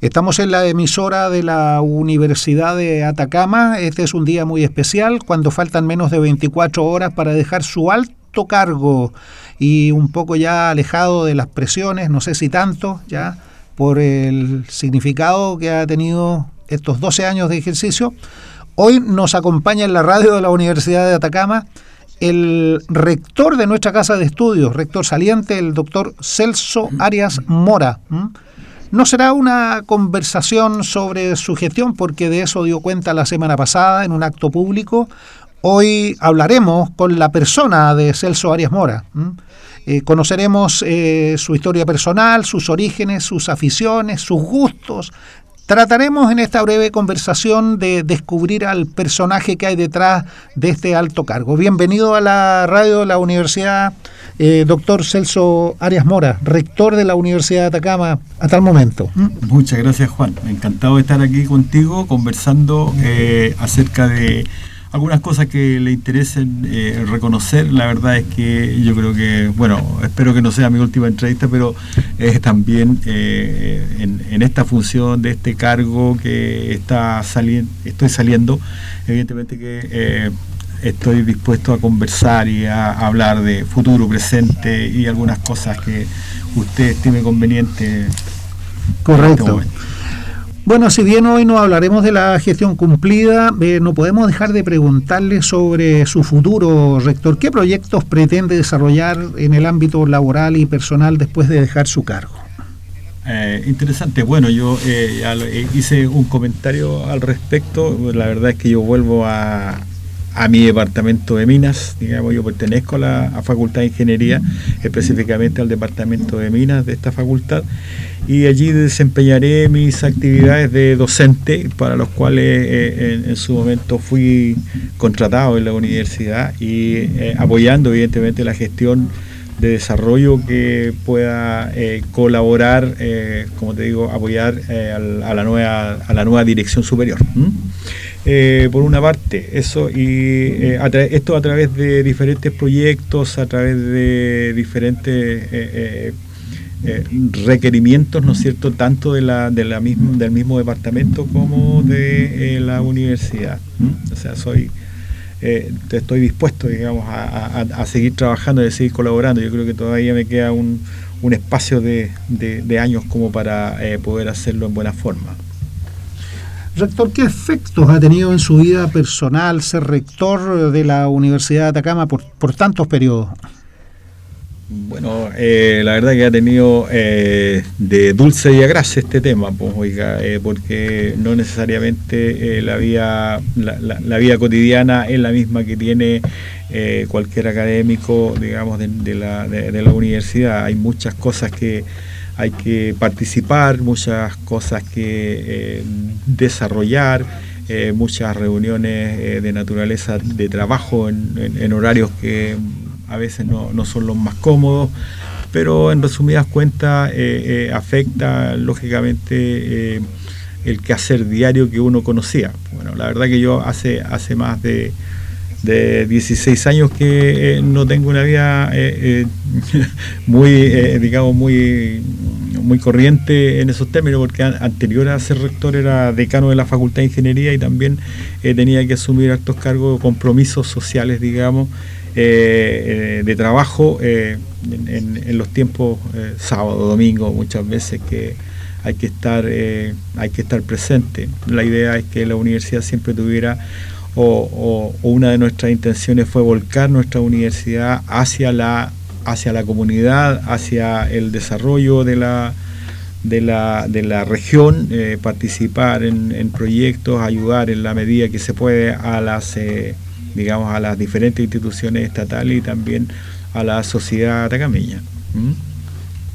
Estamos en la emisora de la Universidad de Atacama. Este es un día muy especial cuando faltan menos de 24 horas para dejar su alto cargo y un poco ya alejado de las presiones, no sé si tanto, ya por el significado que ha tenido estos 12 años de ejercicio. Hoy nos acompaña en la radio de la Universidad de Atacama el rector de nuestra casa de estudios, rector saliente, el doctor Celso Arias Mora. No será una conversación sobre su gestión, porque de eso dio cuenta la semana pasada en un acto público. Hoy hablaremos con la persona de Celso Arias Mora. Eh, conoceremos eh, su historia personal, sus orígenes, sus aficiones, sus gustos, Trataremos en esta breve conversación de descubrir al personaje que hay detrás de este alto cargo. Bienvenido a la radio de la Universidad, eh, doctor Celso Arias Mora, rector de la Universidad de Atacama hasta el momento. Muchas gracias Juan, encantado de estar aquí contigo conversando eh, acerca de algunas cosas que le interesen eh, reconocer. La verdad es que yo creo que, bueno, espero que no sea mi última entrevista, pero es también eh, en, esta función de este cargo que está estoy saliendo, evidentemente que estoy dispuesto a conversar y a, hablar de futuro, presente y algunas cosas que usted estime conveniente. Correcto. Bueno, si bien hoy no hablaremos de la gestión cumplida, eh, no podemos dejar de preguntarle sobre su futuro, rector. ¿Qué proyectos pretende desarrollar en el ámbito laboral y personal después de dejar su cargo? Eh, interesante. Bueno, yo eh, hice un comentario al respecto. La verdad es que yo vuelvo a, a mi departamento de minas, digamos, yo pertenezco a la Facultad de Ingeniería, específicamente al departamento de minas de esta facultad, y allí desempeñaré mis actividades de docente, para los cuales eh, en, su momento fui contratado en la universidad y eh, apoyando evidentemente la gestión de desarrollo que pueda eh, colaborar, como te digo, apoyar a, la nueva, a la nueva dirección superior. Eh, por una parte, eso y eh, esto a través de diferentes proyectos, a través de diferentes eh, requerimientos, ¿no es cierto?, tanto de la, de la misma, del mismo departamento como de la universidad. O sea, soy estoy dispuesto, digamos, a, seguir trabajando y a seguir colaborando. Yo creo que todavía me queda un, un espacio de, de años como para poder hacerlo en buena forma. Rector, ¿qué efectos ha tenido en su vida personal ser rector de la Universidad de Atacama por, tantos periodos? Bueno, eh, la verdad que ha tenido eh, de dulce y agrase este tema, pues, oiga, eh, porque no necesariamente la, vida, la, vida cotidiana es la misma que tiene cualquier académico, digamos, de, la, de la universidad. Hay muchas cosas que hay que participar, muchas cosas que eh, desarrollar, eh, muchas reuniones eh, de naturaleza de trabajo en, horarios que a veces no, son los más cómodos, pero en resumidas cuentas afecta lógicamente el quehacer diario que uno conocía. Bueno, la verdad que yo hace, hace más de de 16 años que eh, no tengo una vida eh, eh, muy, digamos, muy, muy corriente en esos términos, porque anterior a ser rector era decano de la Facultad de Ingeniería y también tenía que asumir altos cargos, compromisos sociales, digamos, de trabajo en, en, los tiempos sábado, domingo, muchas veces que hay que estar, hay que estar presente. La idea es que la universidad siempre tuviera o, una de nuestras intenciones fue volcar nuestra universidad hacia la, hacia la comunidad, hacia el desarrollo de la, de la, de la región, eh, participar en, proyectos, ayudar en la medida que se puede a las, eh, digamos, a las diferentes instituciones estatales y también a la sociedad atacameña. ¿Mm?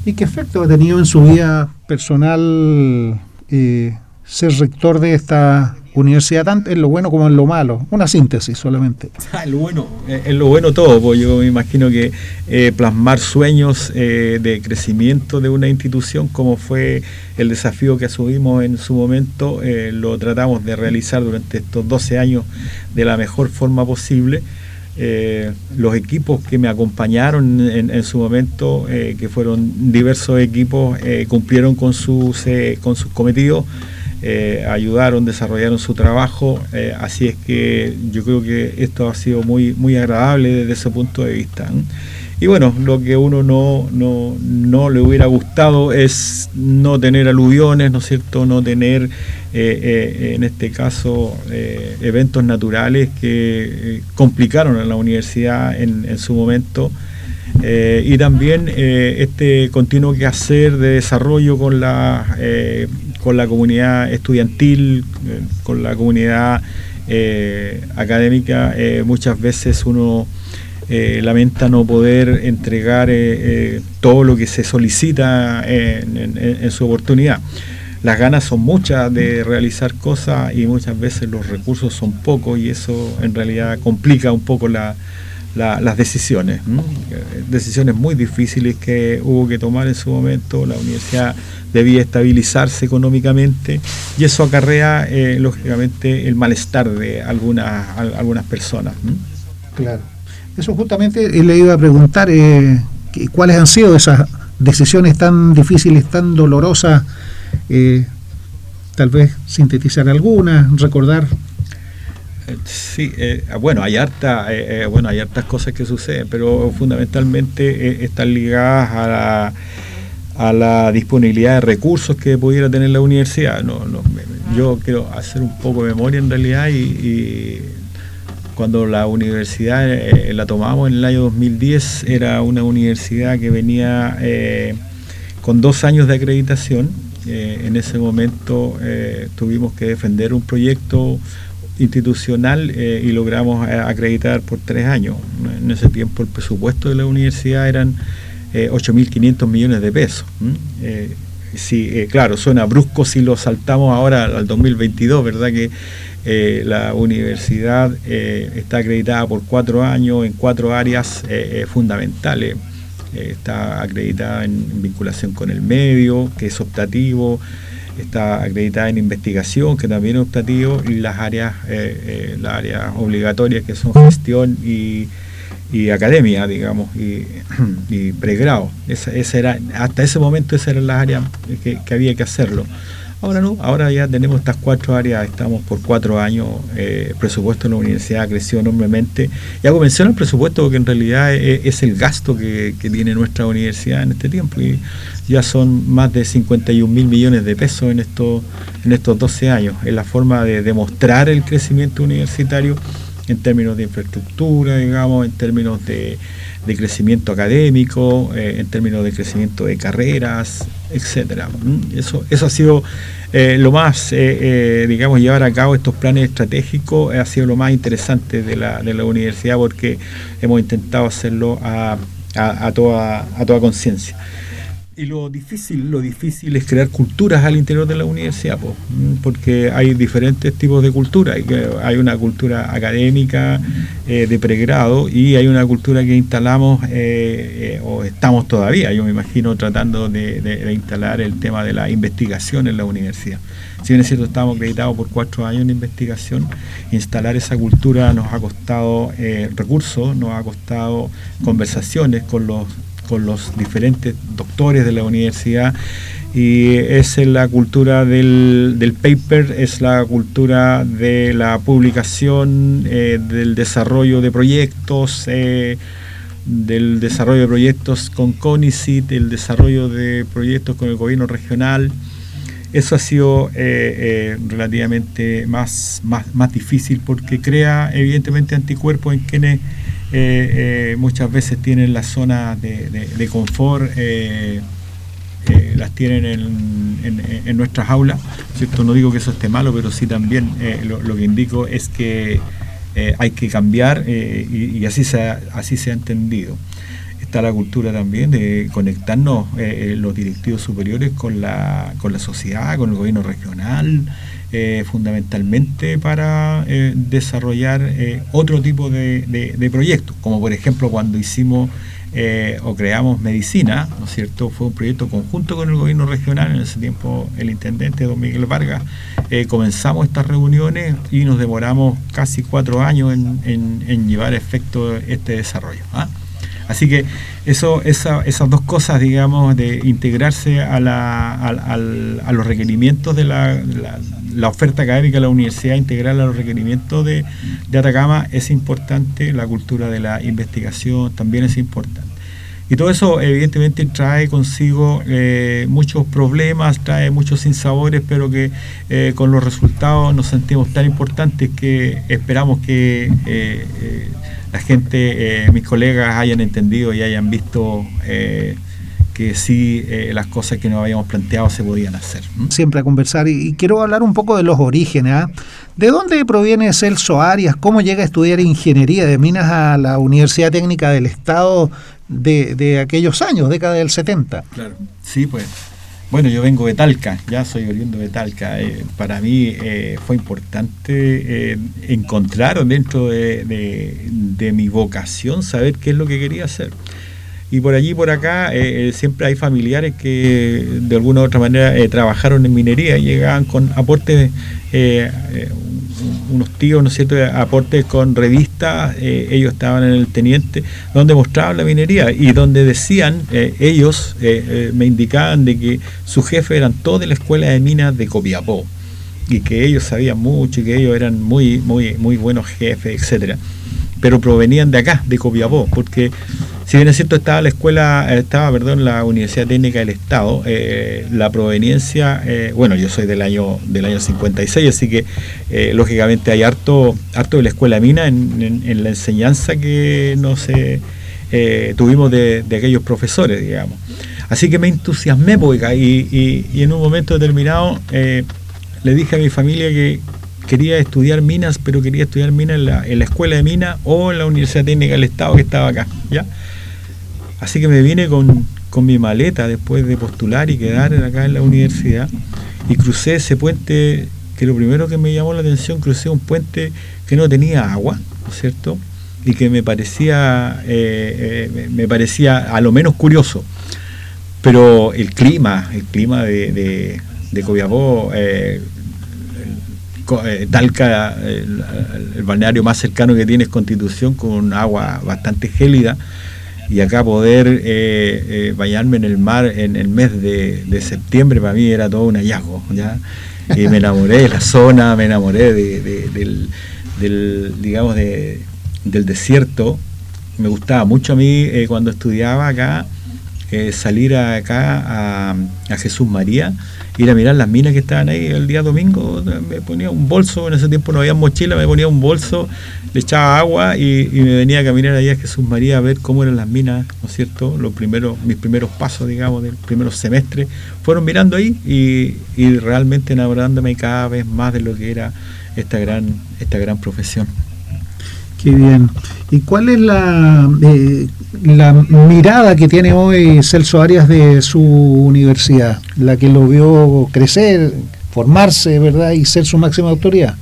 ¿Y qué efecto ha tenido en su vida personal eh, ser rector de esta universidad tanto en lo bueno como en lo malo. Una síntesis solamente. Ah, bueno, eh, en lo bueno todo, pues yo me imagino que eh, plasmar sueños eh, de crecimiento de una institución como fue el desafío que asumimos en su momento, lo tratamos de realizar durante estos 12 años de la mejor forma posible. los equipos que me acompañaron en, su momento, que fueron diversos equipos, cumplieron con sus, con sus cometidos. Ayudaron, desarrollaron su trabajo, así es que yo creo que esto ha sido muy, muy agradable desde ese punto de vista. Y bueno, lo que uno no, no, no, le hubiera gustado es no tener aluviones, ¿no es cierto? No tener, eh, eh, en este caso, eh, eventos naturales que complicaron a la universidad en, en su momento. y también este continuo quehacer de desarrollo con la, con la comunidad estudiantil, con la comunidad académica, muchas veces uno eh, lamenta no poder entregar eh, eh, todo lo que se solicita en, su oportunidad. Las ganas son muchas de realizar cosas y muchas veces los recursos son pocos y eso en realidad complica un poco las decisiones. Decisiones muy difíciles que hubo que tomar en su momento. La universidad debía estabilizarse económicamente y eso acarrea lógicamente el malestar de algunas, algunas personas. Claro. Eso justamente le iba a preguntar eh, cuáles han sido esas decisiones tan difíciles, tan dolorosas, eh, tal vez sintetizar algunas, recordar. Sí, eh, bueno, hay harta, bueno, hay hartas cosas que suceden, pero fundamentalmente están ligadas a la, disponibilidad de recursos que pudiera tener la universidad. No, no, yo quiero hacer un poco de memoria en realidad y cuando la universidad eh, la tomamos en el año 2010, era una universidad que venía eh, con dos años de acreditación. Eh, en ese momento tuvimos que defender un proyecto institucional y logramos acreditar por tres años. En ese tiempo el presupuesto de la universidad eran 8.500 millones de pesos. sí, claro, suena brusco si lo saltamos ahora al 2022, ¿verdad? Que eh, la universidad eh, está acreditada por cuatro años en cuatro áreas eh, fundamentales. está acreditada en, vinculación con el medio, que es optativo, está acreditada en investigación, que también es optativo, y las áreas, las áreas obligatorias que son gestión y, academia, digamos, y, pregrado. Esa, era, hasta ese momento esas eran las áreas que había que hacerlo. Ahora no, ahora ya tenemos estas cuatro áreas, estamos por cuatro años, eh, el presupuesto de la universidad creció enormemente. Y hago mención al presupuesto porque en realidad es, el gasto que, tiene nuestra universidad en este tiempo. Y ya son más de 51 mil millones de pesos en, estos en estos 12 años. Es la forma de demostrar el crecimiento universitario en términos de infraestructura, digamos, en términos de, crecimiento académico, eh, en términos de crecimiento de carreras, etcétera. ¿Mm? Eso, eso ha sido eh, lo más, eh, digamos, llevar a cabo estos planes estratégicos ha sido lo más interesante de la, de la universidad porque hemos intentado hacerlo a, a toda, a toda conciencia. Y lo difícil, lo difícil es crear culturas al interior de la universidad, porque hay diferentes tipos de cultura. Hay una cultura académica eh, de pregrado y hay una cultura que instalamos eh, eh, o estamos todavía, yo me imagino, tratando de, instalar el tema de la investigación en la universidad. Si bien es cierto, estamos acreditados por cuatro años en investigación, instalar esa cultura nos ha costado recursos, nos ha costado conversaciones con los con los diferentes doctores de la universidad y es la cultura del, paper, es la cultura de la publicación, eh, del desarrollo de proyectos, eh, del desarrollo de proyectos con CONICIT, el desarrollo de proyectos con el gobierno regional. Eso ha sido eh, relativamente más, más, más difícil porque crea evidentemente anticuerpos en quienes eh, eh, muchas veces tienen las zonas de, confort, eh, las tienen en, nuestras aulas. ¿cierto? No digo que eso esté malo, pero sí también lo, que indico es que hay que cambiar y, así, se ha, así se ha entendido. Está la cultura también de conectarnos los directivos superiores con la, con la sociedad, con el gobierno regional, eh, fundamentalmente para eh, desarrollar eh, otro tipo de, proyectos, como por ejemplo cuando hicimos eh, o creamos medicina, ¿no es cierto? Fue un proyecto conjunto con el gobierno regional, en ese tiempo el intendente don Miguel Vargas, eh, comenzamos estas reuniones y nos demoramos casi cuatro años en, llevar a efecto este desarrollo. ¿ah? Así que eso, esas dos cosas, digamos, de integrarse a, a, los requerimientos de la, la, oferta académica de la universidad, integrar a los requerimientos de, de Atacama es importante, la cultura de la investigación también es importante. Y todo eso evidentemente trae consigo eh, muchos problemas, trae muchos sinsabores, pero que eh, con los resultados nos sentimos tan importantes que esperamos que eh, la gente, mis colegas hayan entendido y hayan visto que sí las cosas que nos habíamos planteado se podían hacer. Siempre a conversar y, quiero hablar un poco de los orígenes. ¿ah? ¿De dónde proviene Celso Arias? ¿Cómo llega a estudiar ingeniería de minas a la Universidad Técnica del Estado de, de aquellos años, década del 70. Claro, sí, pues. Bueno, yo vengo de Talca, ya soy oriundo de Talca. Eh, para mí eh, fue importante eh, encontrar dentro de, de, mi vocación saber qué es lo que quería hacer. Y por allí, por acá, siempre hay familiares que de alguna u otra manera trabajaron en minería y llegaban con aportes unos tíos, ¿no es cierto?, aportes con revistas, eh, ellos estaban en el Teniente, donde mostraban la minería y donde decían, eh, ellos eh, me indicaban de que su jefe eran todos de la escuela de minas de Copiapó y que ellos sabían mucho y que ellos eran muy, muy, muy buenos jefes, etcétera pero provenían de acá, de Copiapó, porque si bien es cierto estaba la escuela, estaba, perdón, la Universidad Técnica del Estado, eh, la proveniencia, eh, bueno, yo soy del año del año 56, así que eh, lógicamente hay harto, harto de la escuela mina en, la enseñanza que no sé, tuvimos de, aquellos profesores, digamos. Así que me entusiasmé, pues, y, y en un momento determinado le dije a mi familia que, quería estudiar minas, pero quería estudiar minas en la, escuela de minas o en la Universidad Técnica del Estado que estaba acá, ¿ya? Así que me vine con, mi maleta después de postular y quedar acá en la universidad y crucé ese puente que lo primero que me llamó la atención, crucé un puente que no tenía agua, ¿no es cierto? Y que me parecía, eh, eh, me parecía a lo menos curioso. Pero el clima, el clima de, de, de eh, Talca, el, balneario más cercano que tiene es Constitución, con agua bastante gélida. Y acá poder eh, eh, bañarme en el mar en el mes de, septiembre para mí era todo un hallazgo. ¿ya? Y me enamoré de la zona, me enamoré del, digamos, del desierto. Me gustaba mucho a mí cuando estudiaba acá salir acá a Jesús María ir a mirar las minas que estaban ahí el día domingo, me ponía un bolso, en ese tiempo no había mochila, me ponía un bolso, le echaba agua y, me venía a caminar allá a Jesús María a ver cómo eran las minas, ¿no es cierto? Los primeros, mis primeros pasos, digamos, del primer semestre, fueron mirando ahí y, y realmente enamorándome cada vez más de lo que era esta gran, esta gran profesión. Qué bien. ¿Y cuál es la, eh, la mirada que tiene hoy Celso Arias de su universidad? La que lo vio crecer, formarse, ¿verdad? Y ser su máxima autoridad.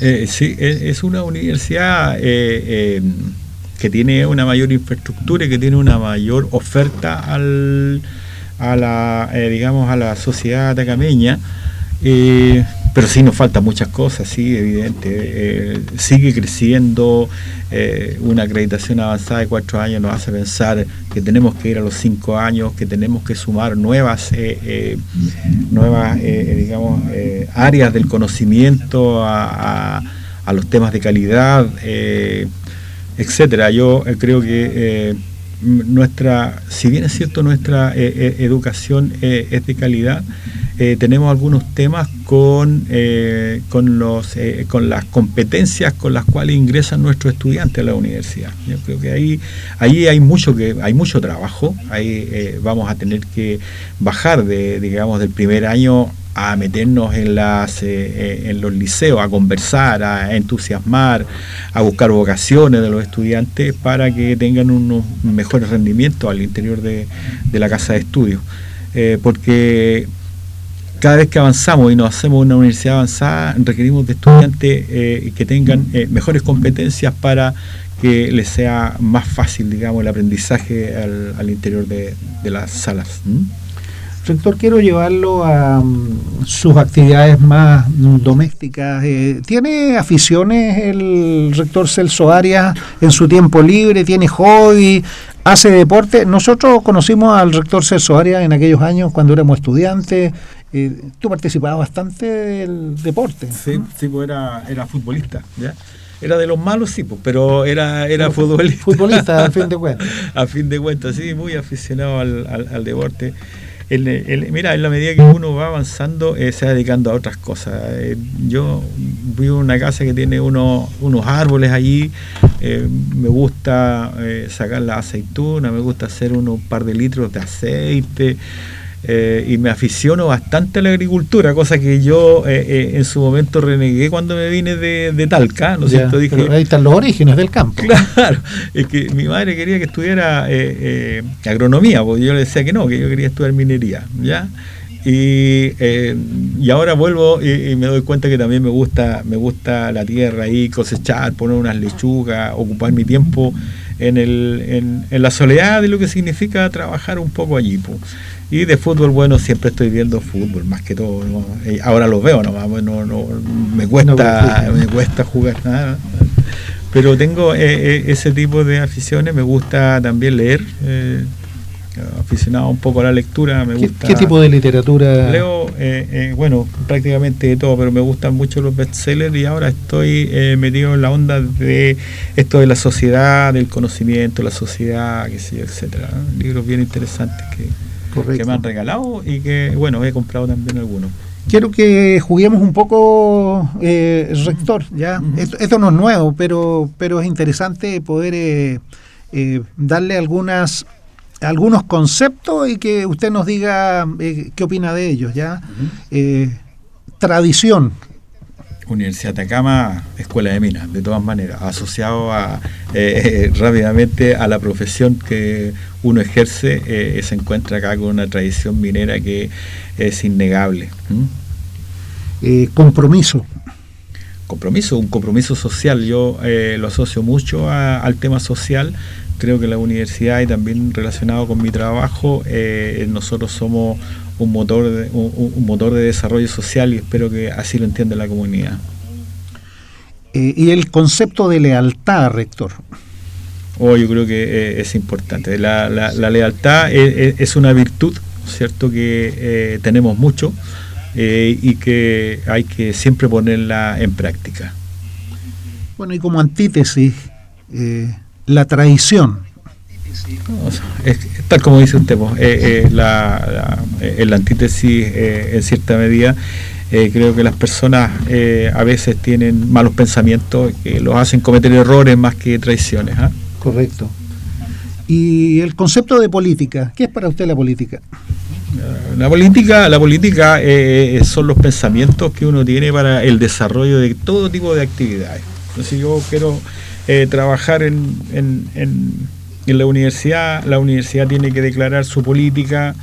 Eh, sí, es una universidad eh, que tiene una mayor infraestructura y que tiene una mayor oferta a la, digamos, a la sociedad atacameña. Pero sí nos faltan muchas cosas, sí, evidente. Eh, sigue creciendo, eh, una acreditación avanzada de cuatro años nos hace pensar que tenemos que ir a los cinco años, que tenemos que sumar nuevas, eh, nuevas digamos, áreas del conocimiento a, los temas de calidad, etcétera. Yo creo que nuestra, si bien es cierto nuestra educación es de calidad, eh, tenemos algunos temas con, eh, con, los, eh, con las competencias con las cuales ingresan nuestros estudiantes a la universidad. Yo creo que ahí, ahí hay mucho que hay mucho trabajo, ahí vamos a tener que bajar de, digamos, del primer año a meternos en, las, en los liceos, a conversar, a entusiasmar, a buscar vocaciones de los estudiantes para que tengan unos mejores rendimientos al interior de, de la casa de estudio. porque cada vez que avanzamos y nos hacemos una universidad avanzada, requerimos de estudiantes eh, que tengan eh, mejores competencias para que les sea más fácil, digamos, el aprendizaje al, interior de, las salas. Rector, quiero llevarlo a mm, sus actividades más domésticas. Eh, ¿Tiene aficiones el rector Celso Arias en su tiempo libre? ¿Tiene hobby? ¿Hace deporte? Nosotros conocimos al rector Celso Arias en aquellos años cuando éramos estudiantes. Eh, tú participabas bastante del deporte. Sí, sí pues era, era futbolista. ¿ya? Era de los malos, sí, pues, pero era, era futbolista. Futbolista, a fin de cuentas. a fin de cuentas, sí, muy aficionado al, al deporte mira, en la medida que uno va avanzando, eh, se va dedicando a otras cosas. Eh, yo vivo en una casa que tiene unos, unos árboles allí, eh, me gusta sacar la aceituna, me gusta hacer unos par de litros de aceite. Eh, y me aficiono bastante a la agricultura, cosa que yo eh, eh, en su momento renegué cuando me vine de, Talca, ¿no cierto? Dije, ahí están los orígenes del campo. Claro, es que mi madre quería que estudiara agronomía, porque yo le decía que no, que yo quería estudiar minería, ¿ya? Y, y ahora vuelvo y, me doy cuenta que también me gusta me gusta la tierra ahí cosechar poner unas lechugas ocupar mi tiempo en, el, en, en la soledad de lo que significa trabajar un poco allí pues. Y de fútbol, bueno, siempre estoy viendo fútbol, más que todo. Eh, ahora lo veo nomás, no, no, me cuesta, me cuesta jugar nada. Pero tengo eh, eh, ese tipo de aficiones, me gusta también leer. aficionado un poco a la lectura, me gusta. ¿Qué tipo de literatura? Leo, bueno, prácticamente de todo, pero me gustan mucho los bestsellers y ahora estoy metido en la onda de esto de la sociedad, del conocimiento, la sociedad, qué sé yo, etcétera. Libros bien interesantes que, que me han regalado y que, bueno, he comprado también algunos. Quiero que juguemos un poco, eh, rector, ¿ya? esto, no es nuevo, pero, pero es interesante poder eh, eh, darle algunas algunos conceptos y que usted nos diga qué opina de ellos, ¿ya? tradición, Universidad de Atacama, Escuela de Minas, de todas maneras, asociado a, eh, rápidamente a la profesión que uno ejerce, eh, se encuentra acá con una tradición minera que es innegable. Eh, compromiso. Compromiso, un compromiso social. Yo lo asocio mucho al tema social. Creo que la universidad y también relacionado con mi trabajo, nosotros somos un motor de, un, motor de desarrollo social y espero que así lo entienda la comunidad. Eh, y el concepto de lealtad, rector. Oh, yo creo que eh, es importante. La, la, lealtad es, una virtud, ¿cierto? Que eh, tenemos mucho y que hay que siempre ponerla en práctica. Bueno, y como antítesis, la traición es, tal como dice usted, pues, eh, eh, la, eh, la, antítesis en cierta medida, creo que las personas a veces tienen malos pensamientos que los hacen cometer errores más que traiciones. ¿ah? Correcto. Y el concepto de política, ¿qué es para usted la política? La política, la política son los pensamientos que uno tiene para el desarrollo de todo tipo de actividades. Entonces yo quiero trabajar en, en en la universidad, la universidad tiene que declarar su política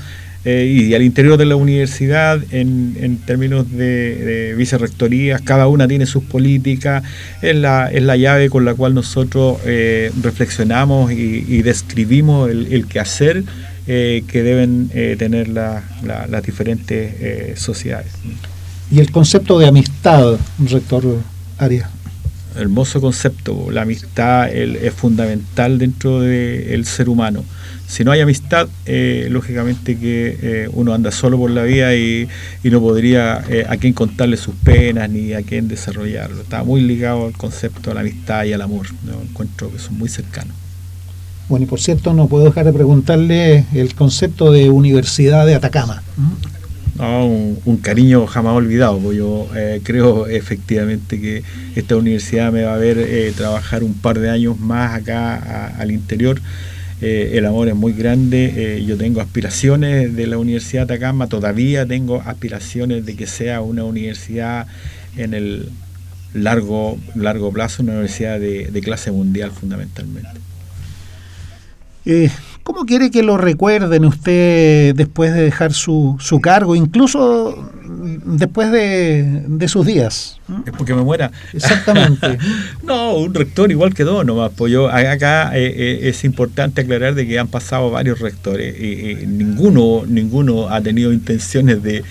eh, y al interior de la universidad, en, en términos de, vicerrectorías, cada una tiene sus políticas, es la, es la llave con la cual nosotros eh, reflexionamos y, describimos el, quehacer eh, que deben tener las diferentes sociedades. Y el concepto de amistad, rector Arias hermoso concepto. La amistad es fundamental dentro del ser humano. Si no hay amistad, eh, lógicamente que eh, uno anda solo por la vida y, no podría eh, a quién contarle sus penas ni a quién desarrollarlo. Está muy ligado al concepto de la amistad y al amor. Encuentro que son muy cercanos. Bueno, y por cierto, no puedo dejar de preguntarle el concepto de Universidad de Atacama un, cariño jamás olvidado, porque yo eh, creo efectivamente que esta universidad me va a ver eh, trabajar un par de años más acá al interior. Eh, el amor es muy grande, yo tengo aspiraciones de la Universidad de Atacama, todavía tengo aspiraciones de que sea una universidad en el largo, largo plazo, una universidad de clase mundial fundamentalmente. ¿Cómo quiere que lo recuerden usted después de dejar su, su cargo? Incluso después de, sus días. Es porque me muera. Exactamente. no, un rector igual que dos nomás. Pues yo, acá eh, eh, es importante aclarar de que han pasado varios rectores ninguno, ninguno ha tenido intenciones de,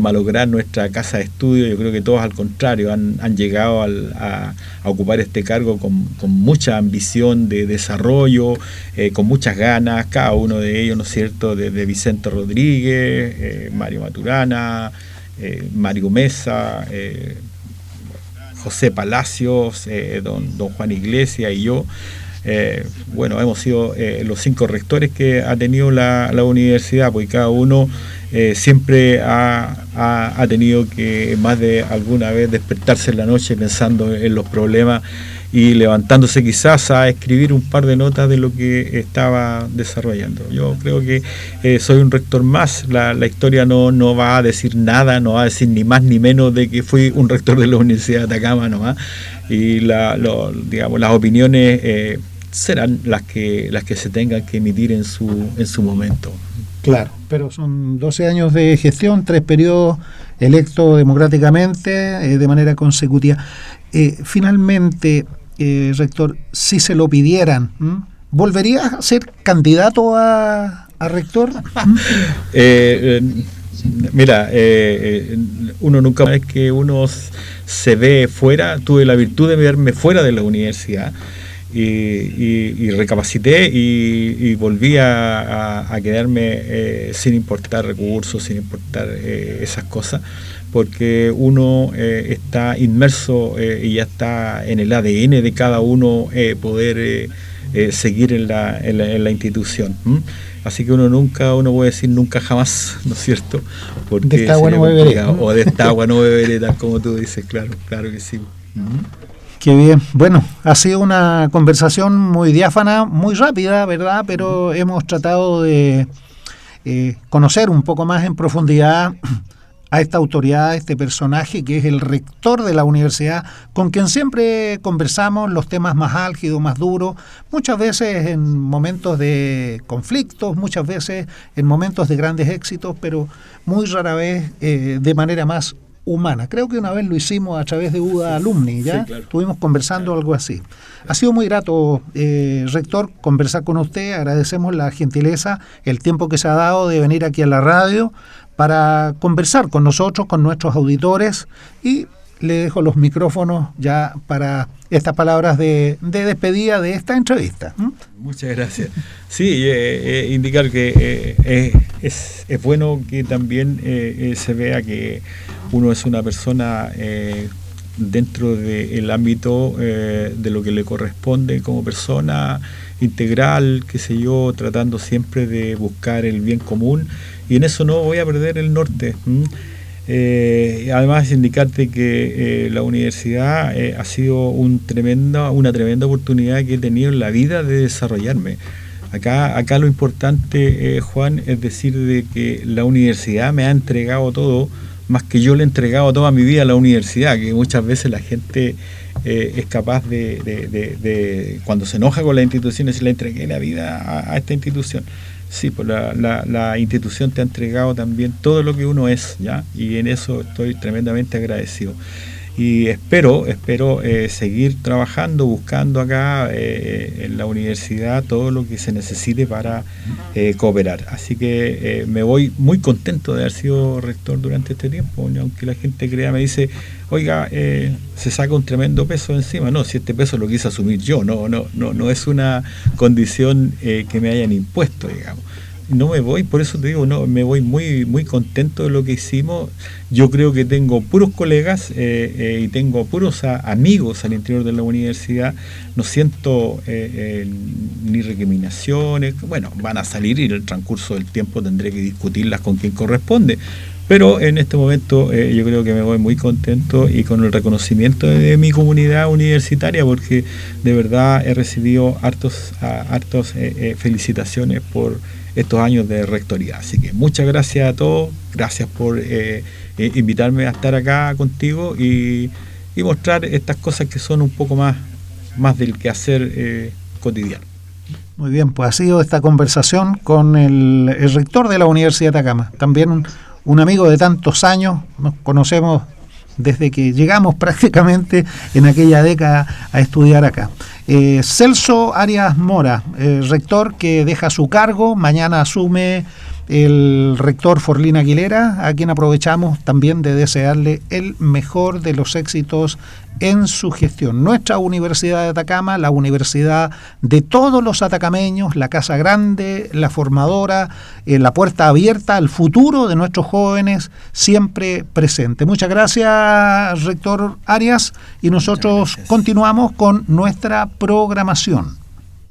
malograr nuestra casa de estudio. Yo creo que todos al contrario han, llegado a, ocupar este cargo con, mucha ambición de desarrollo, eh, con muchas ganas, cada uno de ellos, ¿no es cierto?, desde Vicente Rodríguez, Mario Maturana, Mario Mesa, José Palacios, eh, don, don Juan Iglesias y yo. Eh, bueno, hemos sido eh, los cinco rectores que ha tenido la, universidad, porque cada uno siempre ha, ha, tenido que más de alguna vez despertarse en la noche pensando en los problemas y levantándose quizás a escribir un par de notas de lo que estaba desarrollando. Yo creo que eh, soy un rector más, la, historia no, no va a decir nada, no va a decir ni más ni menos de que fui un rector de la Universidad de Atacama nomás, y la, digamos, las opiniones eh, serán las que, las que se tengan que emitir en su, en su momento. Claro, pero son 12 años de gestión, tres periodos electos democráticamente eh, de manera consecutiva. finalmente, eh, rector, si se lo pidieran, ¿volvería a ser candidato a, rector? Eh, eh, mira, uno nunca es que uno se ve fuera, tuve la virtud de verme fuera de la universidad. Y, recapacité y, volví a, quedarme sin importar recursos, sin importar esas cosas porque uno eh, está inmerso eh, y ya está en el ADN de cada uno eh, poder seguir en la, en la, institución. Así que uno nunca, uno puede decir nunca jamás, ¿no es cierto? Porque de esta agua no beberé. O de esta agua no beberé, tal como tú dices, claro, claro que sí. Qué bien. Bueno, ha sido una conversación muy diáfana, muy rápida, ¿verdad? Pero hemos tratado de conocer un poco más en profundidad a esta autoridad, a este personaje que es el rector de la universidad, con quien siempre conversamos los temas más álgidos, más duros, muchas veces en momentos de conflictos, muchas veces en momentos de grandes éxitos, pero muy rara vez eh, de manera más humana. Creo que una vez lo hicimos a través de UDA Alumni, ¿ya? Estuvimos conversando algo así. Ha sido muy grato, eh, rector, conversar con usted. Agradecemos la gentileza, el tiempo que se ha dado de venir aquí a la radio para conversar con nosotros, con nuestros auditores y le dejo los micrófonos ya para estas palabras de, despedida de esta entrevista. Muchas gracias. Sí, eh, eh, indicar que eh, es, es, bueno que también se vea que uno es una persona dentro del ámbito de lo que le corresponde como persona integral, qué sé yo, tratando siempre de buscar el bien común y en eso no voy a perder el norte. Eh, además, indicarte que eh, la universidad eh, ha sido un una tremenda oportunidad que he tenido en la vida de desarrollarme. Acá, acá lo importante, Juan, es decir de que la universidad me ha entregado todo, más que yo le he entregado toda mi vida a la universidad, que muchas veces la gente es capaz de, cuando se enoja con la institución, decir, le entregué la vida a esta institución. Sí, pues la, la, institución te ha entregado también todo lo que uno es, ¿ya? Y en eso estoy tremendamente agradecido. Y espero, espero eh, seguir trabajando, buscando acá eh, en la universidad todo lo que se necesite para eh, cooperar. Así que me voy muy contento de haber sido rector durante este tiempo, aunque la gente crea, me dice, oiga, se saca un tremendo peso encima. No, si este peso lo quise asumir yo, no, no, no, no es una condición que me hayan impuesto, digamos no me voy, por eso te digo, no, me voy muy, muy contento de lo que hicimos. Yo creo que tengo puros colegas eh, eh, y tengo puros amigos al interior de la universidad. No siento eh, ni recriminaciones. Bueno, van a salir y en el transcurso del tiempo tendré que discutirlas con quien corresponde. Pero en este momento yo creo que me voy muy contento y con el reconocimiento de, mi comunidad universitaria porque de verdad he recibido hartos, hartos felicitaciones por estos años de rectoría. Así que muchas gracias a todos, gracias por eh, eh, invitarme a estar acá contigo y, mostrar estas cosas que son un poco más, más del quehacer eh, cotidiano. Muy bien, pues ha sido esta conversación con el, rector de la Universidad de Atacama, también un amigo de tantos años, nos conocemos desde que llegamos prácticamente en aquella década a estudiar acá. Eh, Celso Arias Mora, rector que deja su cargo, mañana asume el rector Forlín Aguilera, a quien aprovechamos también de desearle el mejor de los éxitos en su gestión. Nuestra Universidad de Atacama, la universidad de todos los atacameños, la Casa Grande, la formadora, eh, la puerta abierta al futuro de nuestros jóvenes, siempre presente. Muchas gracias, rector Arias, y nosotros continuamos con nuestra programación.